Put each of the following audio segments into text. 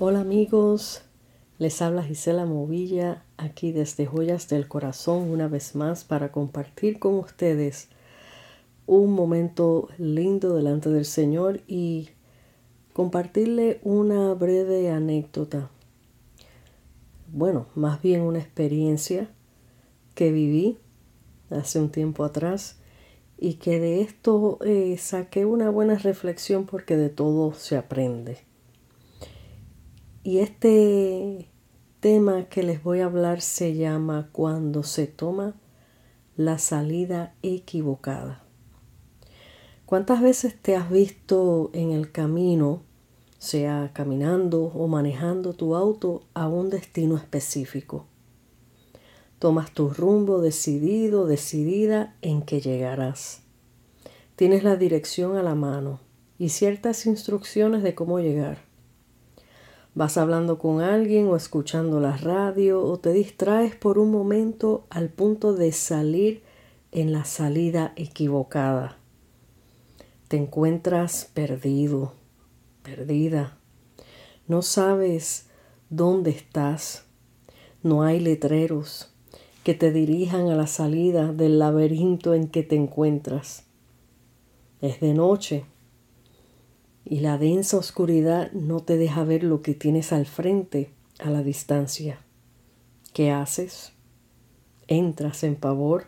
Hola amigos, les habla Gisela Movilla aquí desde Joyas del Corazón una vez más para compartir con ustedes un momento lindo delante del Señor y compartirle una breve anécdota. Bueno, más bien una experiencia que viví hace un tiempo atrás y que de esto eh, saqué una buena reflexión porque de todo se aprende. Y este tema que les voy a hablar se llama cuando se toma la salida equivocada. ¿Cuántas veces te has visto en el camino, sea caminando o manejando tu auto a un destino específico? Tomas tu rumbo decidido, decidida en que llegarás. Tienes la dirección a la mano y ciertas instrucciones de cómo llegar. Vas hablando con alguien o escuchando la radio o te distraes por un momento al punto de salir en la salida equivocada te encuentras perdido, perdida. No sabes dónde estás. No hay letreros que te dirijan a la salida del laberinto en que te encuentras. Es de noche y la densa oscuridad no te deja ver lo que tienes al frente a la distancia. ¿Qué haces? Entras en pavor,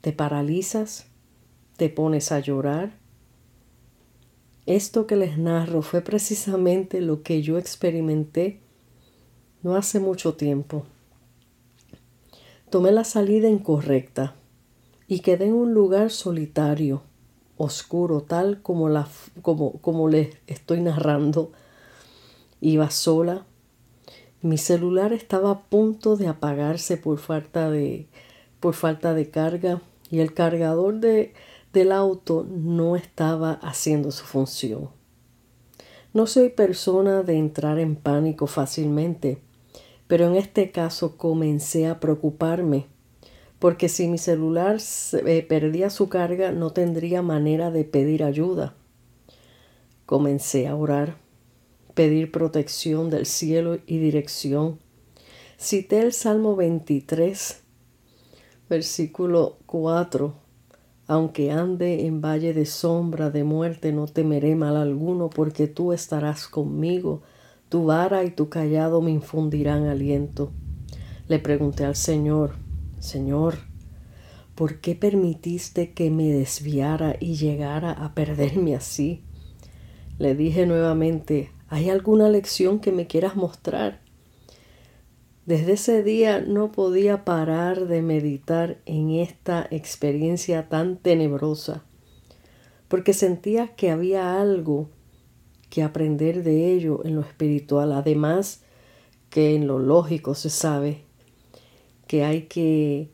te paralizas, te pones a llorar, esto que les narro fue precisamente lo que yo experimenté no hace mucho tiempo. Tomé la salida incorrecta y quedé en un lugar solitario, oscuro, tal como, la, como, como les estoy narrando. Iba sola. Mi celular estaba a punto de apagarse por falta de, por falta de carga y el cargador de, del auto no estaba haciendo su función. No soy persona de entrar en pánico fácilmente, pero en este caso comencé a preocuparme, porque si mi celular eh, perdía su carga no tendría manera de pedir ayuda. Comencé a orar, pedir protección del cielo y dirección. Cité el Salmo 23, versículo 4 aunque ande en valle de sombra de muerte, no temeré mal alguno, porque tú estarás conmigo. Tu vara y tu callado me infundirán aliento. Le pregunté al Señor, Señor, ¿por qué permitiste que me desviara y llegara a perderme así? Le dije nuevamente, ¿hay alguna lección que me quieras mostrar? Desde ese día no podía parar de meditar en esta experiencia tan tenebrosa, porque sentía que había algo que aprender de ello en lo espiritual, además que en lo lógico se sabe que hay que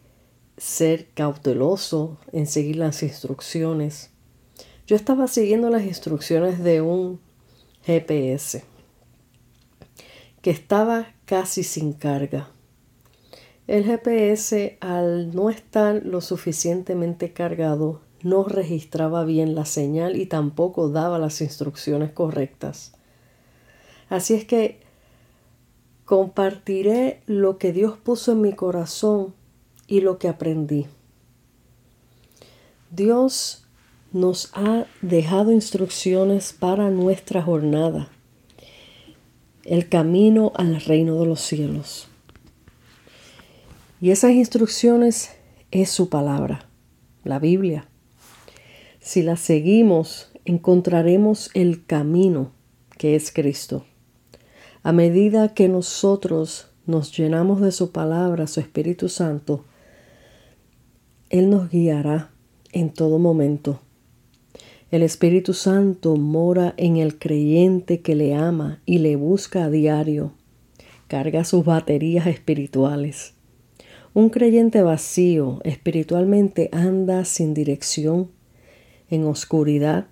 ser cauteloso en seguir las instrucciones. Yo estaba siguiendo las instrucciones de un GPS que estaba casi sin carga. El GPS, al no estar lo suficientemente cargado, no registraba bien la señal y tampoco daba las instrucciones correctas. Así es que compartiré lo que Dios puso en mi corazón y lo que aprendí. Dios nos ha dejado instrucciones para nuestra jornada el camino al reino de los cielos. Y esas instrucciones es su palabra, la Biblia. Si la seguimos, encontraremos el camino que es Cristo. A medida que nosotros nos llenamos de su palabra, su Espíritu Santo, Él nos guiará en todo momento el Espíritu Santo mora en el creyente que le ama y le busca a diario. Carga sus baterías espirituales. Un creyente vacío espiritualmente anda sin dirección, en oscuridad,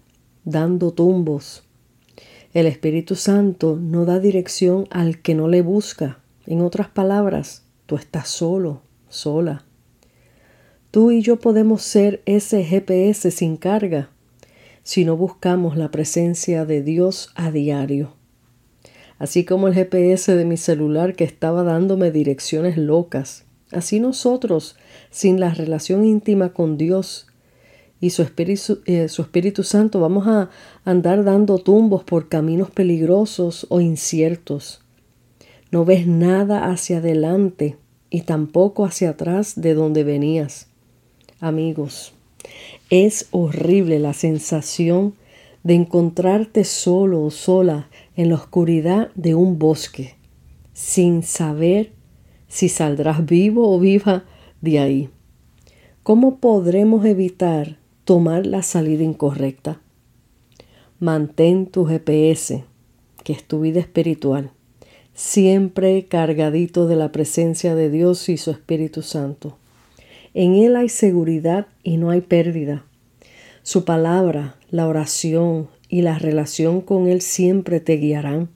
dando tumbos. El Espíritu Santo no da dirección al que no le busca. En otras palabras, tú estás solo, sola. Tú y yo podemos ser ese GPS sin carga si no buscamos la presencia de Dios a diario. así como el GPS de mi celular que estaba dándome direcciones locas. Así nosotros, sin la relación íntima con Dios y su Espíritu, eh, su Espíritu Santo, vamos a andar dando tumbos por caminos peligrosos o inciertos. No ves nada hacia adelante y tampoco hacia atrás de donde venías. Amigos, es horrible la sensación de encontrarte solo o sola en la oscuridad de un bosque, sin saber si saldrás vivo o viva de ahí. ¿Cómo podremos evitar tomar la salida incorrecta? Mantén tu GPS, que es tu vida espiritual, siempre cargadito de la presencia de Dios y su Espíritu Santo. En Él hay seguridad y no hay pérdida. Su palabra, la oración y la relación con Él siempre te guiarán.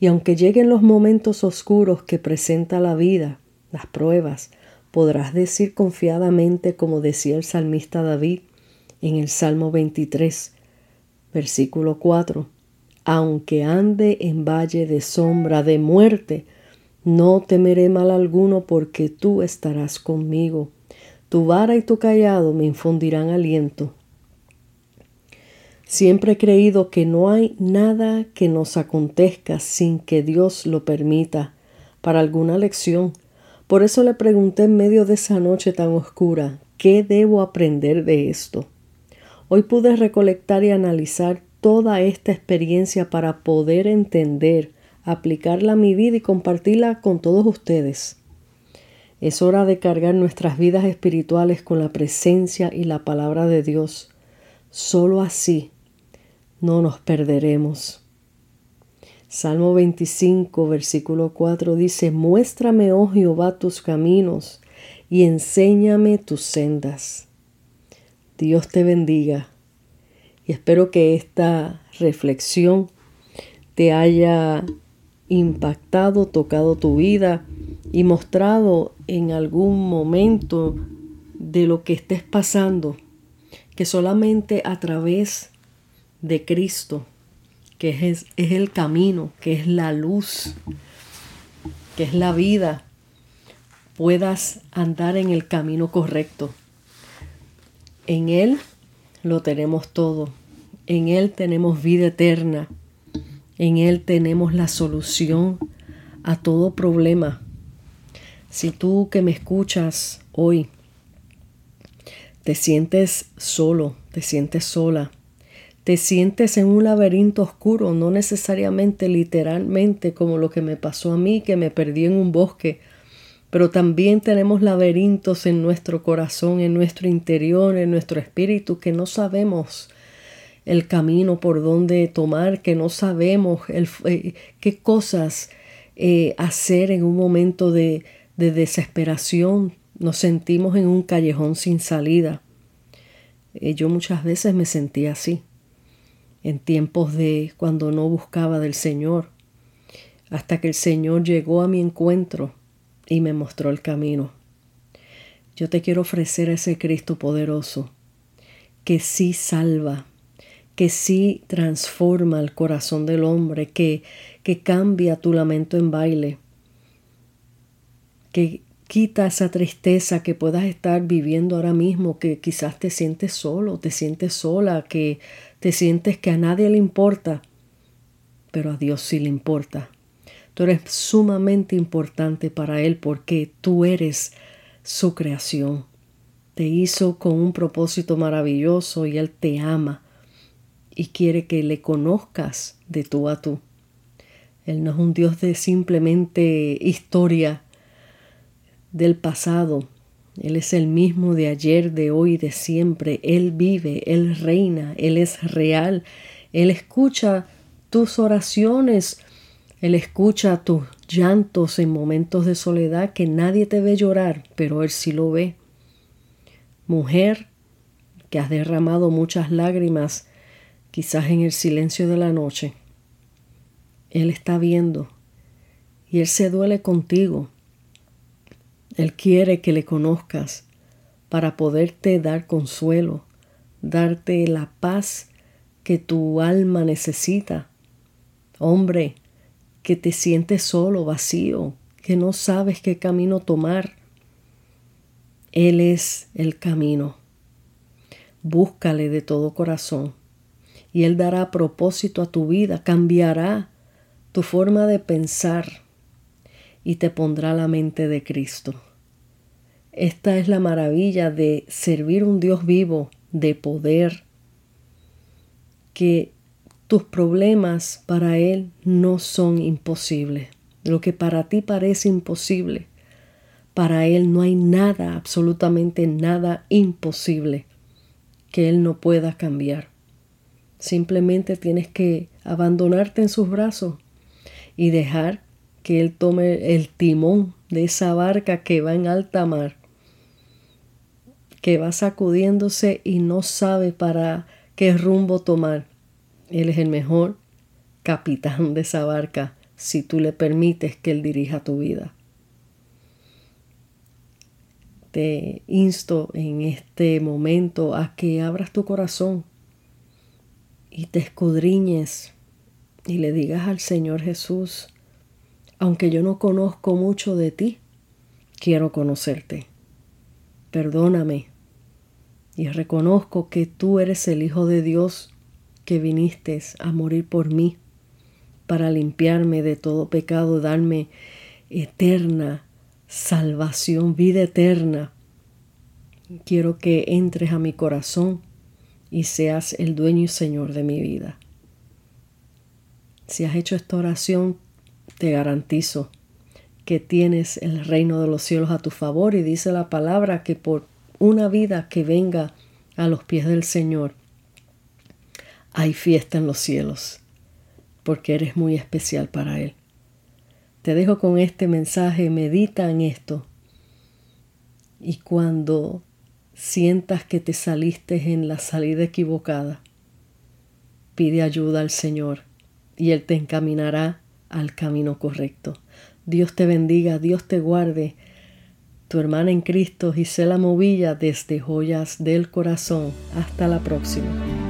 Y aunque lleguen los momentos oscuros que presenta la vida, las pruebas, podrás decir confiadamente como decía el salmista David en el Salmo 23, versículo 4, aunque ande en valle de sombra de muerte, no temeré mal alguno porque tú estarás conmigo. Tu vara y tu callado me infundirán aliento. Siempre he creído que no hay nada que nos acontezca sin que Dios lo permita para alguna lección. Por eso le pregunté en medio de esa noche tan oscura, ¿qué debo aprender de esto? Hoy pude recolectar y analizar toda esta experiencia para poder entender, aplicarla a mi vida y compartirla con todos ustedes. Es hora de cargar nuestras vidas espirituales con la presencia y la palabra de Dios. Solo así no nos perderemos. Salmo 25, versículo 4 dice, Muéstrame, oh Jehová, tus caminos y enséñame tus sendas. Dios te bendiga y espero que esta reflexión te haya impactado, tocado tu vida y mostrado en algún momento de lo que estés pasando, que solamente a través de Cristo, que es, es el camino, que es la luz, que es la vida, puedas andar en el camino correcto. En Él lo tenemos todo. En Él tenemos vida eterna. En Él tenemos la solución a todo problema. Si tú que me escuchas hoy te sientes solo, te sientes sola, te sientes en un laberinto oscuro, no necesariamente literalmente como lo que me pasó a mí, que me perdí en un bosque, pero también tenemos laberintos en nuestro corazón, en nuestro interior, en nuestro espíritu, que no sabemos el camino por donde tomar, que no sabemos el, eh, qué cosas eh, hacer en un momento de, de desesperación. Nos sentimos en un callejón sin salida. Eh, yo muchas veces me sentí así en tiempos de cuando no buscaba del Señor, hasta que el Señor llegó a mi encuentro y me mostró el camino. Yo te quiero ofrecer a ese Cristo poderoso, que sí salva, que sí transforma el corazón del hombre, que, que cambia tu lamento en baile, que quita esa tristeza que puedas estar viviendo ahora mismo, que quizás te sientes solo, te sientes sola, que te sientes que a nadie le importa, pero a Dios sí le importa. Tú eres sumamente importante para Él porque tú eres su creación. Te hizo con un propósito maravilloso y Él te ama y quiere que le conozcas de tú a tú. Él no es un Dios de simplemente historia del pasado, él es el mismo de ayer, de hoy, de siempre. Él vive, Él reina, Él es real. Él escucha tus oraciones, Él escucha tus llantos en momentos de soledad que nadie te ve llorar, pero Él sí lo ve. Mujer que has derramado muchas lágrimas, quizás en el silencio de la noche. Él está viendo y Él se duele contigo él quiere que le conozcas para poderte dar consuelo, darte la paz que tu alma necesita. Hombre, que te sientes solo, vacío, que no sabes qué camino tomar. Él es el camino. Búscale de todo corazón y Él dará propósito a tu vida, cambiará tu forma de pensar y te pondrá la mente de Cristo. Esta es la maravilla de servir un Dios vivo, de poder, que tus problemas para Él no son imposibles. Lo que para ti parece imposible, para Él no hay nada, absolutamente nada imposible que Él no pueda cambiar. Simplemente tienes que abandonarte en sus brazos y dejar que Él tome el timón de esa barca que va en alta mar, que va sacudiéndose y no sabe para qué rumbo tomar. Él es el mejor capitán de esa barca si tú le permites que Él dirija tu vida. Te insto en este momento a que abras tu corazón y te escudriñes y le digas al Señor Jesús, aunque yo no conozco mucho de ti, quiero conocerte. Perdóname y reconozco que tú eres el Hijo de Dios que viniste a morir por mí para limpiarme de todo pecado, darme eterna salvación, vida eterna. Quiero que entres a mi corazón y seas el dueño y señor de mi vida. Si has hecho esta oración, te garantizo que tienes el reino de los cielos a tu favor y dice la palabra que por una vida que venga a los pies del Señor, hay fiesta en los cielos, porque eres muy especial para Él. Te dejo con este mensaje, medita en esto. Y cuando sientas que te saliste en la salida equivocada, pide ayuda al Señor y Él te encaminará al camino correcto. Dios te bendiga, Dios te guarde. Tu hermana en Cristo, Gisela Movilla, desde Joyas del Corazón. Hasta la próxima.